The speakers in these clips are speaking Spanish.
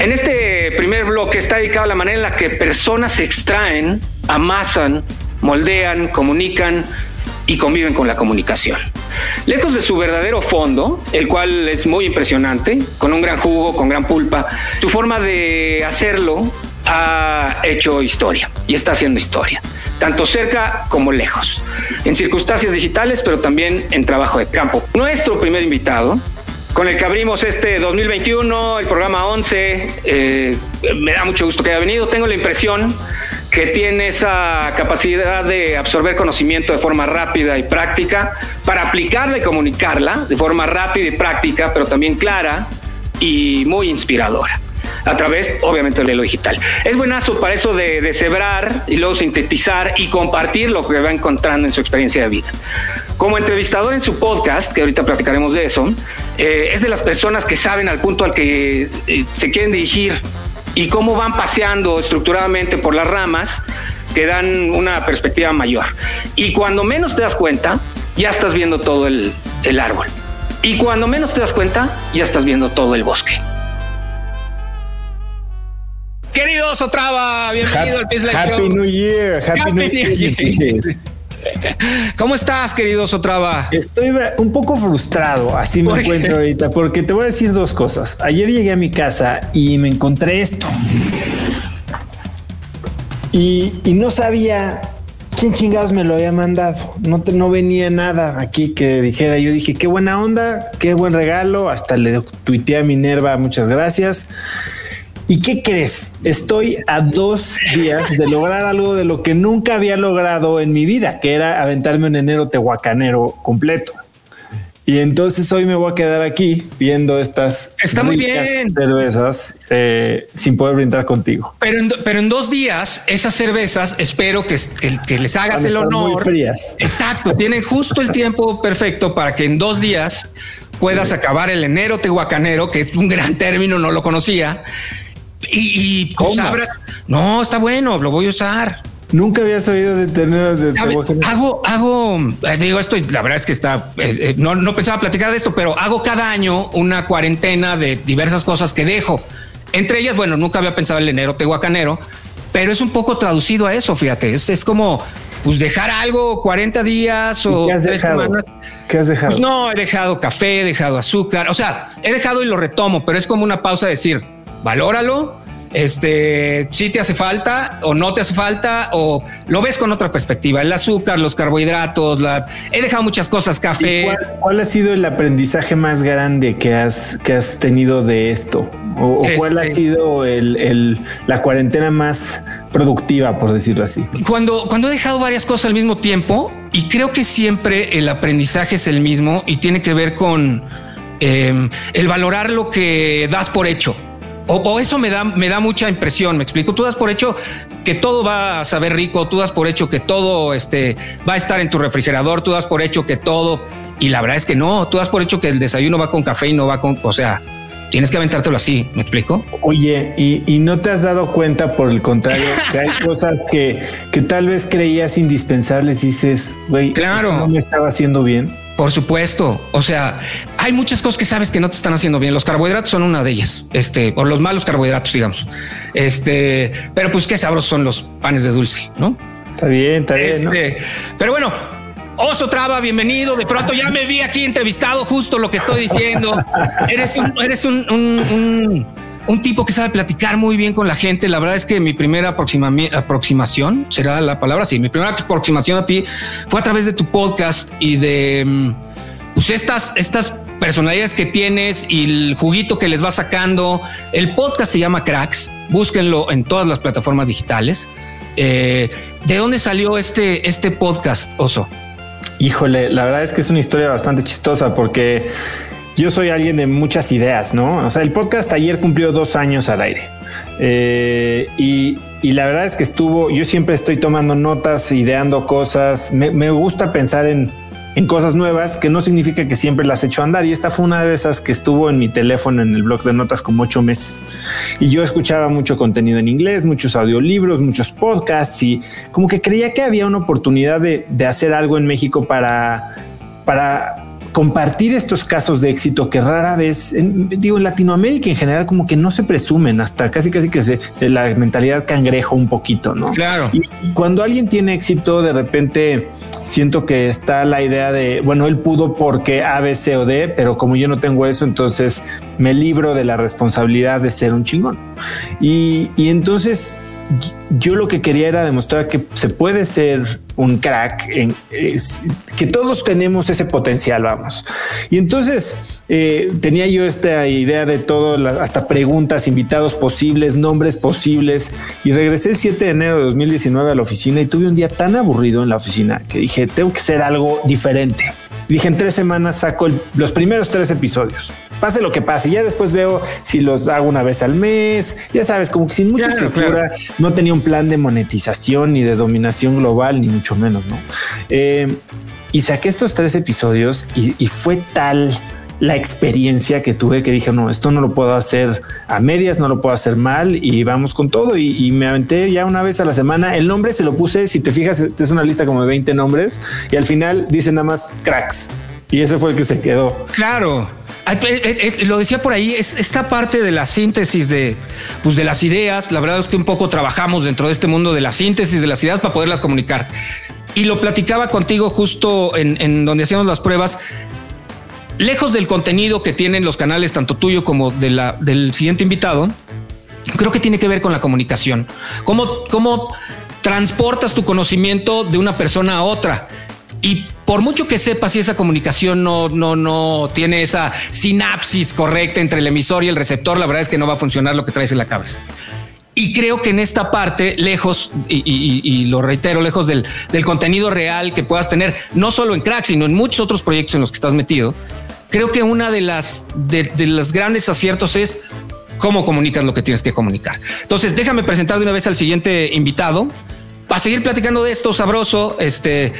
En este primer bloque está dedicado a la manera en la que personas se extraen, amasan, moldean, comunican y conviven con la comunicación. Lejos de su verdadero fondo, el cual es muy impresionante, con un gran jugo, con gran pulpa, su forma de hacerlo ha hecho historia y está haciendo historia, tanto cerca como lejos, en circunstancias digitales, pero también en trabajo de campo. Nuestro primer invitado con el que abrimos este 2021, el programa 11. Eh, me da mucho gusto que haya venido. Tengo la impresión que tiene esa capacidad de absorber conocimiento de forma rápida y práctica para aplicarla y comunicarla de forma rápida y práctica, pero también clara y muy inspiradora a través, obviamente, de lo digital. Es buenazo para eso de, de cebrar y luego sintetizar y compartir lo que va encontrando en su experiencia de vida. Como entrevistador en su podcast, que ahorita platicaremos de eso, eh, es de las personas que saben al punto al que eh, se quieren dirigir y cómo van paseando estructuradamente por las ramas que dan una perspectiva mayor. Y cuando menos te das cuenta, ya estás viendo todo el, el árbol. Y cuando menos te das cuenta, ya estás viendo todo el bosque. Querido Sotrava, bienvenido al Peace Life Happy New Year, Happy, Happy New New Year. Year. ¿Cómo estás, querido Sotrava? Estoy un poco frustrado, así me encuentro ahorita, porque te voy a decir dos cosas. Ayer llegué a mi casa y me encontré esto. Y, y no sabía quién chingados me lo había mandado. No, te- no venía nada aquí que dijera. Yo dije, qué buena onda, qué buen regalo. Hasta le tuiteé a Minerva, muchas gracias. ¿Y qué crees? Estoy a dos días de lograr algo de lo que nunca había logrado en mi vida, que era aventarme un enero tehuacanero completo. Y entonces hoy me voy a quedar aquí viendo estas Está muy bien. cervezas eh, sin poder brindar contigo. Pero en, pero en dos días, esas cervezas, espero que, que- que les hagas el estar muy honor. frías. Exacto, tienen justo el tiempo perfecto para que en dos días puedas acabar el enero tehuacanero, que es un gran término, no lo conocía. Y, y pues. No, está bueno, lo voy a usar. Nunca habías oído de tener de. Hago, hago, eh, digo, esto, la verdad es que está, eh, eh, no, no pensaba platicar de esto, pero hago cada año una cuarentena de diversas cosas que dejo. Entre ellas, bueno, nunca había pensado el enero tehuacanero, pero es un poco traducido a eso, fíjate, es, es como, pues dejar algo 40 días o ¿Y ¿Qué has tres dejado? semanas. ¿Qué has dejado? Pues no, he dejado café, he dejado azúcar, o sea, he dejado y lo retomo, pero es como una pausa de decir, valóralo, este, si te hace falta o no te hace falta o lo ves con otra perspectiva, el azúcar, los carbohidratos, la, he dejado muchas cosas, ¿Y café. ¿Cuál, cuál ha sido el aprendizaje más grande que has, que has tenido de esto? ¿O, cuál ha Este- sido el, el- la cuarentena más productiva, por decirlo así? Cuando, cuando he dejado varias cosas al mismo tiempo, y creo que siempre el aprendizaje es el mismo y tiene que ver con eh, el valorar lo que das por hecho. O, o eso me da, me da mucha impresión, me explico. Tú das por hecho que todo va a saber rico, tú das por hecho que todo este, va a estar en tu refrigerador, tú das por hecho que todo, y la verdad es que no, tú das por hecho que el desayuno va con café y no va con, o sea, tienes que aventártelo así, ¿me explico? Oye, y, y no te has dado cuenta, por el contrario, que hay cosas que, que tal vez creías indispensables y dices, güey, Claro. no me estaba haciendo bien. Por supuesto. O sea, hay muchas cosas que sabes que no te están haciendo bien. Los carbohidratos son una de ellas. Este, o los malos carbohidratos, digamos. Este, pero pues qué sabrosos son los panes de dulce, ¿no? Está bien, está bien. ¿no? Este, pero bueno, Oso Traba, bienvenido. De pronto ya me vi aquí entrevistado justo lo que estoy diciendo. Eres un, eres un, un- un- un tipo que sabe platicar muy bien con la gente. La verdad es que mi primera aproxima- aproximación, será la palabra, sí, mi primera aproximación a ti fue a través de tu podcast y de mm, pues estas, estas personalidades que tienes y el juguito que les va sacando. El podcast se llama Cracks. Búsquenlo en todas las plataformas digitales. Eh, ¿De dónde salió este, este podcast, Oso? Híjole, la verdad es que es una historia bastante chistosa porque yo soy alguien de muchas ideas, ¿no? O sea, el podcast ayer cumplió dos años al aire. Eh, y, y la verdad es que estuvo, yo siempre estoy tomando notas, ideando cosas, me, me gusta pensar en, en cosas nuevas, que no significa que siempre las he hecho andar. Y esta fue una de esas que estuvo en mi teléfono en el blog de notas como ocho meses. Y yo escuchaba mucho contenido en inglés, muchos audiolibros, muchos podcasts y como que creía que había una oportunidad de, de hacer algo en México para, para compartir estos casos de éxito que rara vez, digo, en Latinoamérica en general como que no se presumen, hasta casi casi que se de la mentalidad cangrejo un poquito, ¿no? Claro. Y, cuando alguien tiene éxito, de repente siento que está la idea de, bueno, él pudo porque A, B, C o D, pero como yo no tengo eso, entonces me libro de la responsabilidad de ser un chingón. Y, y entonces yo lo que quería era demostrar que se puede ser un crack, en, que todos tenemos ese potencial, vamos. Y entonces eh, tenía yo esta idea de todo, hasta preguntas, invitados posibles, nombres posibles, y regresé el 7 de enero de 2019 a la oficina y tuve un día tan aburrido en la oficina que dije, tengo que hacer algo diferente. dije, en tres semanas saco los primeros tres episodios pase lo que pase. Ya después veo si los hago una vez al mes. Ya sabes, como que sin mucha estructura, no tenía un plan de monetización ni de dominación global, ni mucho menos, ¿no? Eh, y saqué estos tres episodios y, fue tal la experiencia que tuve que dije, no, esto no lo puedo hacer a medias, no lo puedo hacer mal y vamos con todo. Y, y, me aventé ya una vez a la semana. El nombre se lo puse, si te fijas, es una lista como de 20 nombres y al final dice nada más cracks. Y ese fue el que se quedó. Claro. Eh, eh, lo decía por ahí, es esta parte de la síntesis de, pues de las ideas. La verdad es que un poco trabajamos dentro de este mundo de la síntesis de las ideas para poderlas comunicar. Y lo platicaba contigo justo en, donde hacíamos las pruebas. Lejos del contenido que tienen los canales, tanto tuyo como del siguiente invitado, creo que tiene que ver con la comunicación. Cómo, cómo transportas tu conocimiento de una persona a otra. Y por mucho que sepas si esa comunicación no, no, no tiene esa sinapsis correcta entre el emisor y el receptor, la verdad es que no va a funcionar lo que traes en la cabeza. Y creo que en esta parte, lejos, y, lo reitero, lejos del, contenido real que puedas tener, no solo en Crack, sino en muchos otros proyectos en los que estás metido, creo que una de las de, de grandes aciertos es cómo comunicas lo que tienes que comunicar. Entonces, déjame presentar de una vez al siguiente invitado para seguir platicando de esto sabroso, este,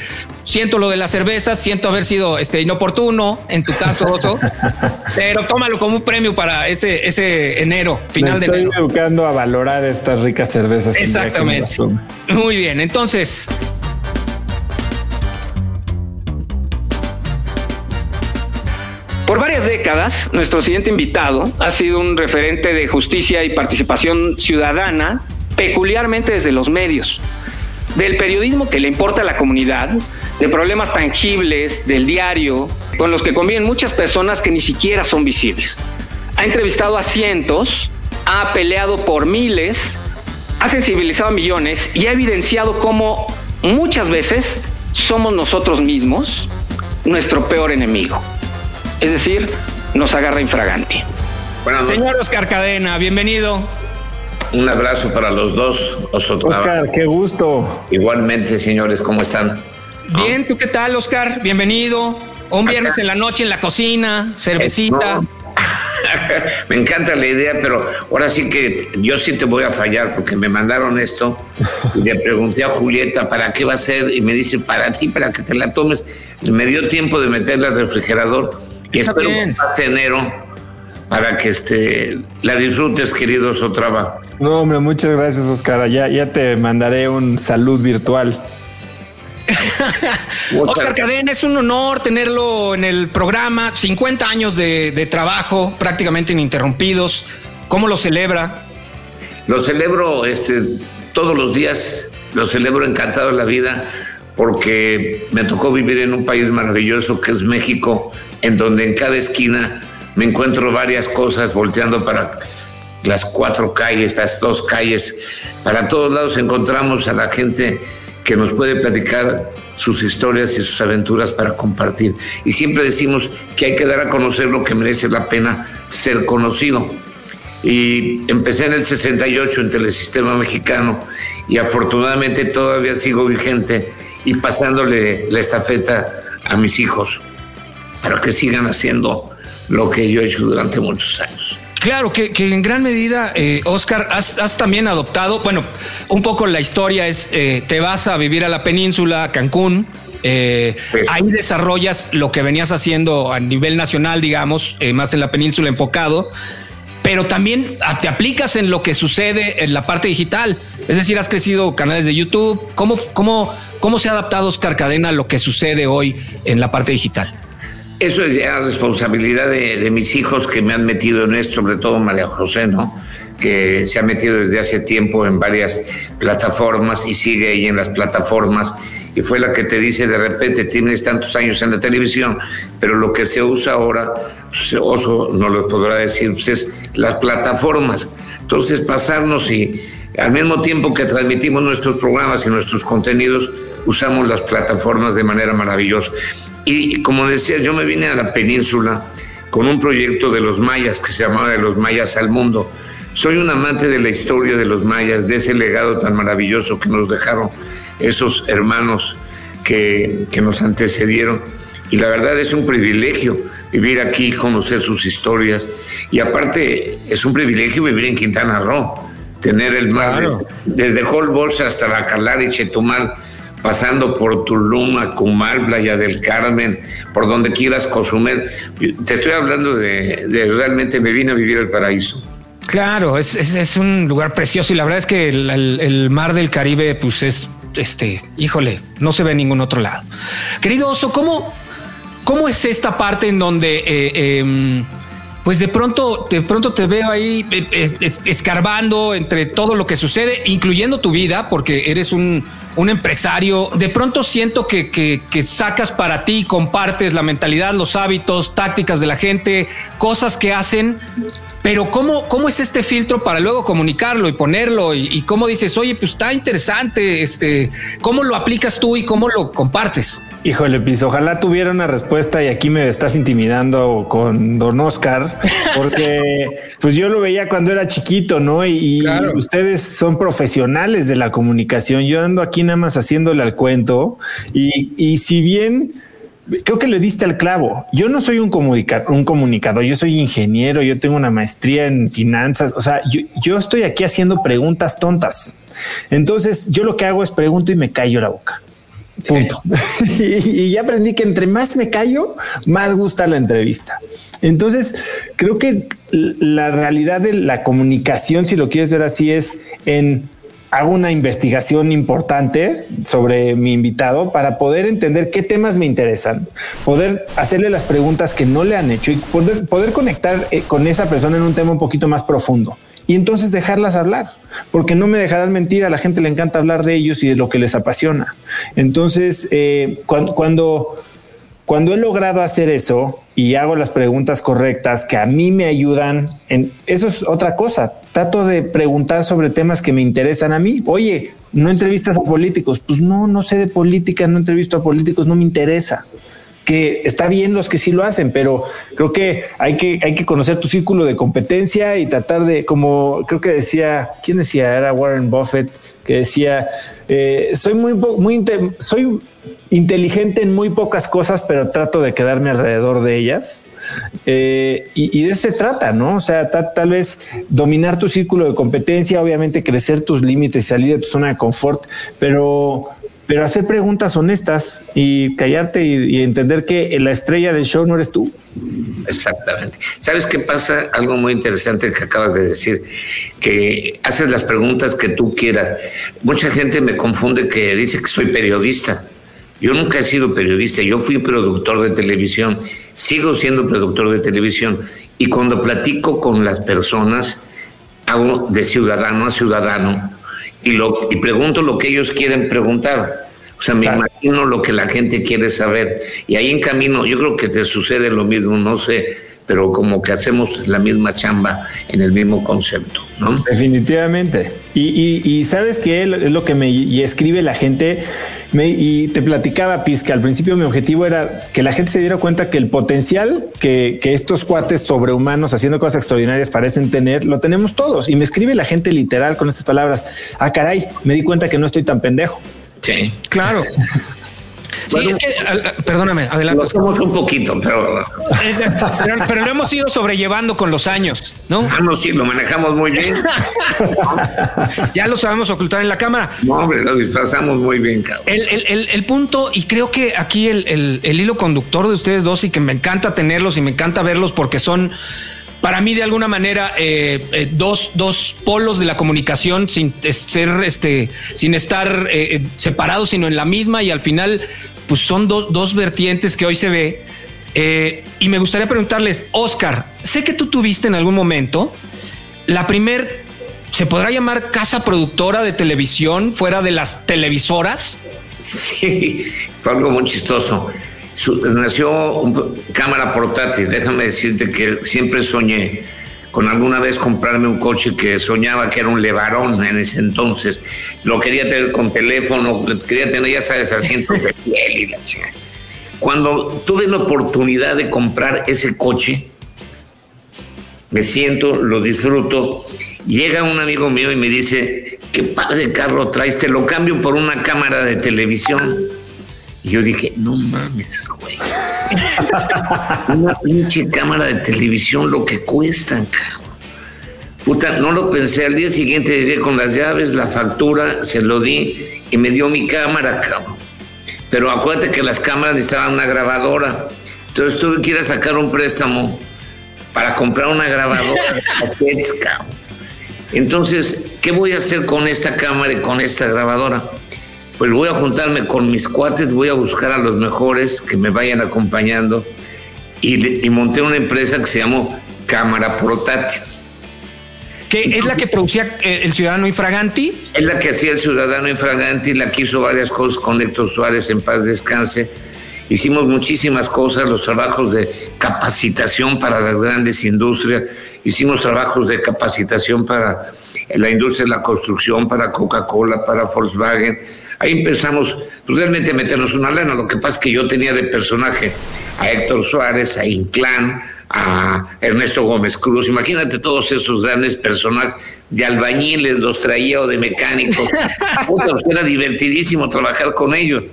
siento lo de las cervezas, siento haber sido este, inoportuno en tu caso, Oso, pero tómalo como un premio para ese, ese enero, final Me de enero. Estoy educando a valorar estas ricas cervezas. Exactamente. Muy bien, entonces... Por varias décadas, nuestro siguiente invitado ha sido un referente de justicia y participación ciudadana, peculiarmente desde los medios del periodismo que le importa a la comunidad, de problemas tangibles del diario, con los que conviven muchas personas que ni siquiera son visibles. Ha entrevistado a cientos, ha peleado por miles, ha sensibilizado a millones y ha evidenciado cómo muchas veces somos nosotros mismos nuestro peor enemigo. Es decir, nos agarra infraganti. Señor Oscar Cadena, bienvenido. Un abrazo para los dos. Oscar, qué gusto. Igualmente, señores, ¿cómo están? Bien, ¿tú qué tal, Oscar? Bienvenido. Un viernes en la noche en la cocina, cervecita. me encanta la idea, pero ahora sí que yo sí te voy a fallar porque me mandaron esto y le pregunté a Julieta para qué va a ser y me dice para ti, para que te la tomes. Me dio tiempo de meterla al refrigerador y espero que pase enero para que este, la disfrutes, querido Sotrava. No, hombre, muchas gracias, Oscar. Ya, ya te mandaré un salud virtual. Oscar Cadena, es un honor tenerlo en el programa. 50 años de, trabajo, prácticamente ininterrumpidos. ¿Cómo lo celebra? Lo celebro este, todos los días, lo celebro encantado de la vida, porque me tocó vivir en un país maravilloso que es México, en donde en cada esquina me encuentro varias cosas volteando para las cuatro calles, estas dos calles. Para todos lados encontramos a la gente que nos puede platicar sus historias y sus aventuras para compartir. Y siempre decimos que hay que dar a conocer lo que merece la pena ser conocido. Y empecé en el 68 en Telesistema Mexicano y afortunadamente todavía sigo vigente y pasándole la estafeta a mis hijos para que sigan haciendo lo que yo he hecho durante muchos años. Claro, que, en gran medida, eh, Oscar, has, también adoptado, bueno, un poco la historia es, eh, te vas a vivir a la península, a Cancún, eh, pues ahí desarrollas lo que venías haciendo a nivel nacional, digamos, más en la península enfocado, pero también te aplicas en lo que sucede en la parte digital. Es decir, has crecido canales de YouTube. ¿Cómo, cómo, cómo se ha adaptado Oscar Cadena a lo que sucede hoy en la parte digital? Eso es ya responsabilidad de, mis hijos que me han metido en esto, sobre todo María José, ¿no? Que se ha metido desde hace tiempo en varias plataformas y sigue ahí en las plataformas y fue la que te dice de repente tienes tantos años en la televisión, pero lo que se usa ahora, pues, Oso no lo podrá decir, pues es las plataformas. Entonces pasarnos y al mismo tiempo que transmitimos nuestros programas y nuestros contenidos, usamos las plataformas de manera maravillosa. Y como decía, yo me vine a la península con un proyecto de los mayas que se llamaba De los mayas al mundo. Soy un amante de la historia de los mayas, de ese legado tan maravilloso que nos dejaron esos hermanos que, que nos antecedieron. Y la verdad es un privilegio vivir aquí, conocer sus historias. Y aparte es un privilegio vivir en Quintana Roo, tener el mar desde Holbox hasta Bacalar y Chetumal pasando por Tulum, Acumal, Playa del Carmen, por donde quieras consumir. Te estoy hablando de, realmente me vine a vivir el paraíso. Claro, es, es, un lugar precioso y la verdad es que el, mar del Caribe, pues es, este, híjole, no se ve en ningún otro lado. Querido Oso, ¿cómo, cómo es esta parte en donde... Eh, em, pues de pronto, de pronto te veo ahí eh, escarbando entre todo lo que sucede, incluyendo tu vida, porque eres un, un empresario, de pronto siento que, que, sacas para ti, compartes la mentalidad, los hábitos, tácticas de la gente, cosas que hacen, pero ¿cómo, cómo es este filtro para luego comunicarlo y ponerlo? Y, y, cómo dices, oye, pues está interesante, este, ¿cómo lo aplicas tú y cómo lo compartes? Híjole, pues ojalá tuviera una respuesta y aquí me estás intimidando con don Oscar, porque pues yo lo veía cuando era chiquito, ¿no? Y, ustedes son profesionales de la comunicación. Yo ando aquí nada más haciéndole al cuento y, y si bien creo que le diste al clavo. Yo no soy un, un comunicador, yo soy ingeniero, yo tengo una maestría en finanzas, o sea, yo, yo estoy aquí haciendo preguntas tontas. Entonces yo lo que hago es pregunto y me callo la boca. Punto. y, ya aprendí que entre más me callo, más gusta la entrevista. Entonces, creo que la realidad de la comunicación, si lo quieres ver así, es en hago una investigación importante sobre mi invitado para poder entender qué temas me interesan, poder hacerle las preguntas que no le han hecho y poder, poder conectar eh, con esa persona en un tema un poquito más profundo y entonces dejarlas hablar, porque no me dejarán mentir, a la gente le encanta hablar de ellos y de lo que les apasiona. Entonces, eh, cuando, cuando, he logrado hacer eso y hago las preguntas correctas que a mí me ayudan, en, eso es otra cosa. Trato de preguntar sobre temas que me interesan a mí. Oye, no entrevistas a políticos. Pues no, no sé de política, no entrevisto a políticos, no me interesa que está bien los que sí lo hacen, pero creo que hay que, hay que conocer tu círculo de competencia y tratar de, como creo que decía, ¿quién decía? Era Warren Buffett, que decía, eh, soy muy, muy, soy inteligente en muy pocas cosas, pero trato de quedarme alrededor de ellas. Eh, y, de eso se trata, ¿no? O sea, tal vez dominar tu círculo de competencia, obviamente crecer tus límites, salir de tu zona de confort, pero pero hacer preguntas honestas y callarte y, entender que la estrella del show no eres tú. Exactamente. ¿Sabes qué pasa? Algo muy interesante que acabas de decir, que haces las preguntas que tú quieras. Mucha gente me confunde que dice que soy periodista. Yo nunca he sido periodista, yo fui productor de televisión, sigo siendo productor de televisión y cuando platico con las personas, hago de ciudadano a ciudadano y, lo, y pregunto lo que ellos quieren preguntar. O sea, me imagino lo que la gente quiere saber. Y ahí en camino, yo creo que te sucede lo mismo, no sé, pero como que hacemos la misma chamba en el mismo concepto, ¿no? Definitivamente. Y, y, sabes que es lo que me escribe la gente. Me, y te platicaba, Piz, que al principio mi objetivo era que la gente se diera cuenta que el potencial que, que estos cuates sobrehumanos haciendo cosas extraordinarias parecen tener, lo tenemos todos. Y me escribe la gente literal con estas palabras. Ah, caray, me di cuenta que no estoy tan pendejo. Sí, claro. Sí, es que, perdóname, adelante. Lo somos un poquito, pero... pero... lo hemos ido sobrellevando con los años, ¿no? Ah, no, sí, lo manejamos muy bien. ya lo sabemos ocultar en la cámara. No, hombre, lo disfrazamos muy bien, cabrón. El, punto, y creo que aquí el hilo conductor de ustedes dos, y que me encanta tenerlos y me encanta verlos porque son para mí de alguna manera eh, eh, dos, dos, polos de la comunicación sin ser este sin estar eh, separados sino en la misma y al final pues son dos vertientes que hoy se ve y me gustaría preguntarles, Oscar, sé que tú tuviste en algún momento la primer, ¿se podrá llamar casa productora de televisión fuera de las televisoras? Sí, fue algo muy chistoso. Nació una cámara portátil. Déjame decirte que siempre soñé con alguna vez comprarme un coche que soñaba que era un levarón en ese entonces. Lo quería tener con teléfono, quería tener, ya sabes, asientos de piel y la Cuando tuve la oportunidad de comprar ese coche, me siento, lo disfruto. Llega un amigo mío y me dice, ¿qué padre carro traes? Te lo cambio por una cámara de televisión. Y yo dije, no mames, güey. Una pinche cámara de televisión, lo que cuestan, cabrón. Puta, no lo pensé. Al día siguiente llegué con las llaves, la factura, se lo di y me dio mi cámara, cabrón. Pero acuérdate que las cámaras necesitaban una grabadora. Entonces tuve que ir a sacar un préstamo para comprar una grabadora Entonces, ¿qué voy a hacer con esta cámara y con esta grabadora? Pues voy a juntarme con mis cuates, voy a buscar a los mejores que me vayan acompañando y, monté una empresa que se llamó Cámara Portátil. ¿Qué es la que producía eh, el Ciudadano Infraganti? Es la que hacía el Ciudadano Infraganti, la que hizo varias cosas con Héctor Suárez en paz descanse. Hicimos muchísimas cosas, los trabajos de capacitación para las grandes industrias, hicimos trabajos de capacitación para la industria de la construcción, para Coca-Cola, para Volkswagen, Ahí empezamos pues, realmente a meternos una lana. Lo que pasa es que yo tenía de personaje a Héctor Suárez, a Inclán, a Ernesto Gómez Cruz. Imagínate todos esos grandes personajes de albañiles, los traía o de mecánicos. era divertidísimo trabajar con ellos.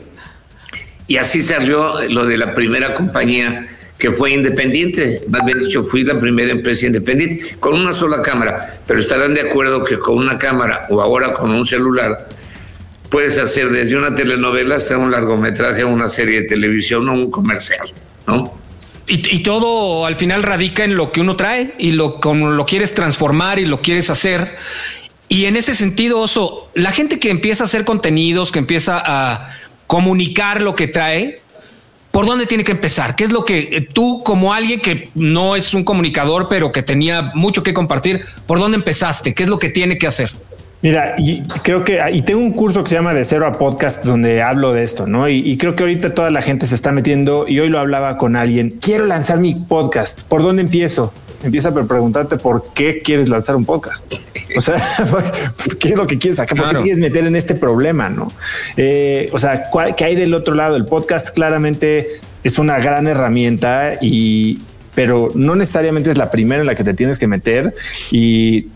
Y así salió lo de la primera compañía que fue independiente, más bien dicho, fui la primera empresa independiente, con una sola cámara, pero estarán de acuerdo que con una cámara o ahora con un celular puedes hacer desde una telenovela hasta un largometraje, una serie de televisión o un comercial, ¿no? Y, todo al final radica en lo que uno trae y lo como lo quieres transformar y lo quieres hacer. Y en ese sentido, Oso, la gente que empieza a hacer contenidos, que empieza a comunicar lo que trae, ¿por dónde tiene que empezar? ¿Qué es lo que eh, tú, como alguien que no es un comunicador, pero que tenía mucho que compartir, por dónde empezaste? ¿Qué es lo que tiene que hacer? Mira, y creo que, y tengo un curso que se llama De Cero a Podcast donde hablo de esto, ¿no? Y, creo que ahorita toda la gente se está metiendo y hoy lo hablaba con alguien, quiero lanzar mi podcast, ¿por dónde empiezo? Empieza por preguntarte por qué quieres lanzar un podcast. O sea, ¿qué es lo que quieres sacar? ¿Por qué quieres meter en este problema? No? Eh, o sea, ¿qué hay del otro lado? El podcast claramente es una gran herramienta y, pero no necesariamente es la primera en la que te tienes que meter y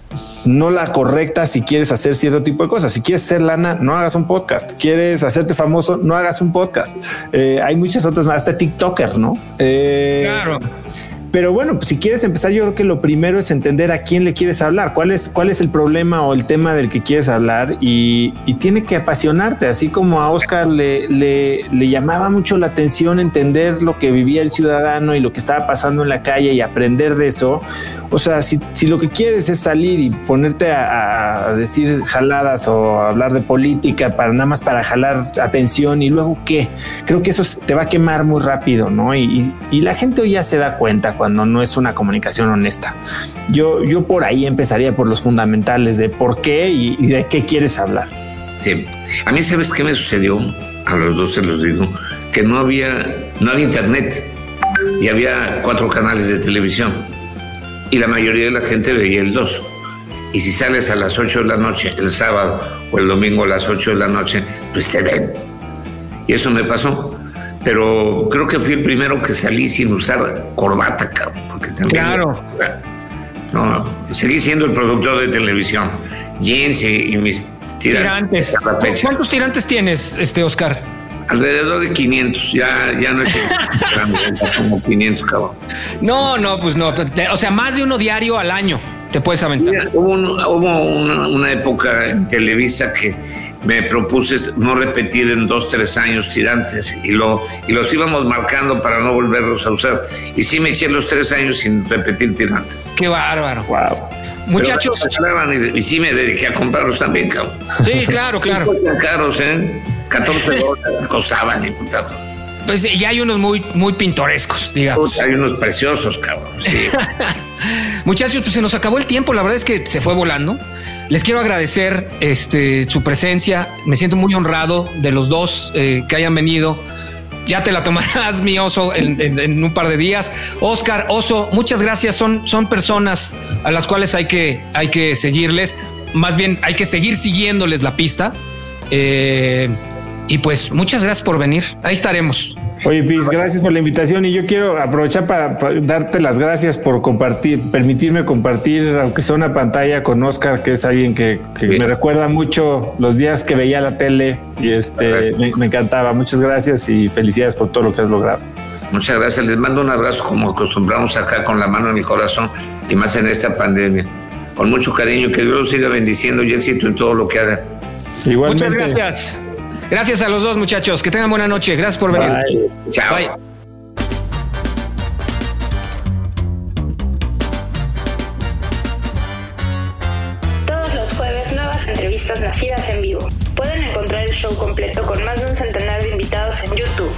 no la correcta si quieres hacer cierto tipo de cosas. Si quieres ser lana, no hagas un podcast. Quieres hacerte famoso, no hagas un podcast. Eh, hay muchas otras más, hasta TikToker, ¿no? Eh, claro. Pero bueno, pues si quieres empezar, yo creo que lo primero es entender a quién le quieres hablar, cuál es, cuál es el problema o el tema del que quieres hablar y, tiene que apasionarte, así como a Oscar le, le, le, llamaba mucho la atención entender lo que vivía el ciudadano y lo que estaba pasando en la calle y aprender de eso. O sea, si, si lo que quieres es salir y ponerte a, decir jaladas o hablar de política para nada más para jalar atención y luego qué, creo que eso te va a quemar muy rápido, ¿no? Y, y, y la gente hoy ya se da cuenta cuando no es una comunicación honesta. Yo, yo por ahí empezaría por los fundamentales de por qué y, de qué quieres hablar. Sí, a mí sabes qué me sucedió, a los dos se los digo, que no había, no había internet y había cuatro canales de televisión y la mayoría de la gente veía el 2. Y si sales a las 8 de la noche, el sábado o el domingo a las 8 de la noche, pues te ven. Y eso me pasó pero creo que fui el primero que salí sin usar corbata, cabrón. Porque también, claro. No, seguí siendo el productor de televisión. Jeans y, mis tirantes. ¿Cuántos tirantes tienes, este Oscar? Alrededor de 500, ya, ya no es como 500, cabrón. No, no, pues no. O sea, más de uno diario al año te puedes aventar. hubo, una, una época en Televisa que me propuse no repetir en dos, tres años tirantes y, lo, y los íbamos marcando para no volverlos a usar. Y sí me eché los tres años sin repetir tirantes. Qué bárbaro. Wow. Muchachos. y, sí me dediqué a comprarlos también, cabrón. Sí, claro, claro. caros, ¿eh? 14 dólares costaban, diputados. pues y hay unos muy, muy pintorescos, digamos. Hay unos preciosos, cabrón. Sí. Muchachos, pues se nos acabó el tiempo. La verdad es que se fue volando. Les quiero agradecer este, su presencia. Me siento muy honrado de los dos eh, que hayan venido. Ya te la tomarás, mi oso, en, un par de días. Oscar, oso, muchas gracias. Son, son personas a las cuales hay que, hay que seguirles. Más bien, hay que seguir siguiéndoles la pista. Eh, y pues muchas gracias por venir. Ahí estaremos. Oye, Piz, gracias por la invitación y yo quiero aprovechar para, para darte las gracias por compartir, permitirme compartir, aunque sea una pantalla con Oscar, que es alguien que, me recuerda mucho los días que veía la tele y este me, me encantaba. Muchas gracias y felicidades por todo lo que has logrado. Muchas gracias. Les mando un abrazo como acostumbramos acá con la mano en el corazón y más en esta pandemia. Con mucho cariño, que Dios los siga bendiciendo y éxito en todo lo que haga. Igualmente. Muchas gracias. Gracias a los dos muchachos. Que tengan buena noche. Gracias por venir. Bye. Chao. Bye. Todos los jueves nuevas entrevistas nacidas en vivo. Pueden encontrar el show completo con más de un centenar de invitados en YouTube.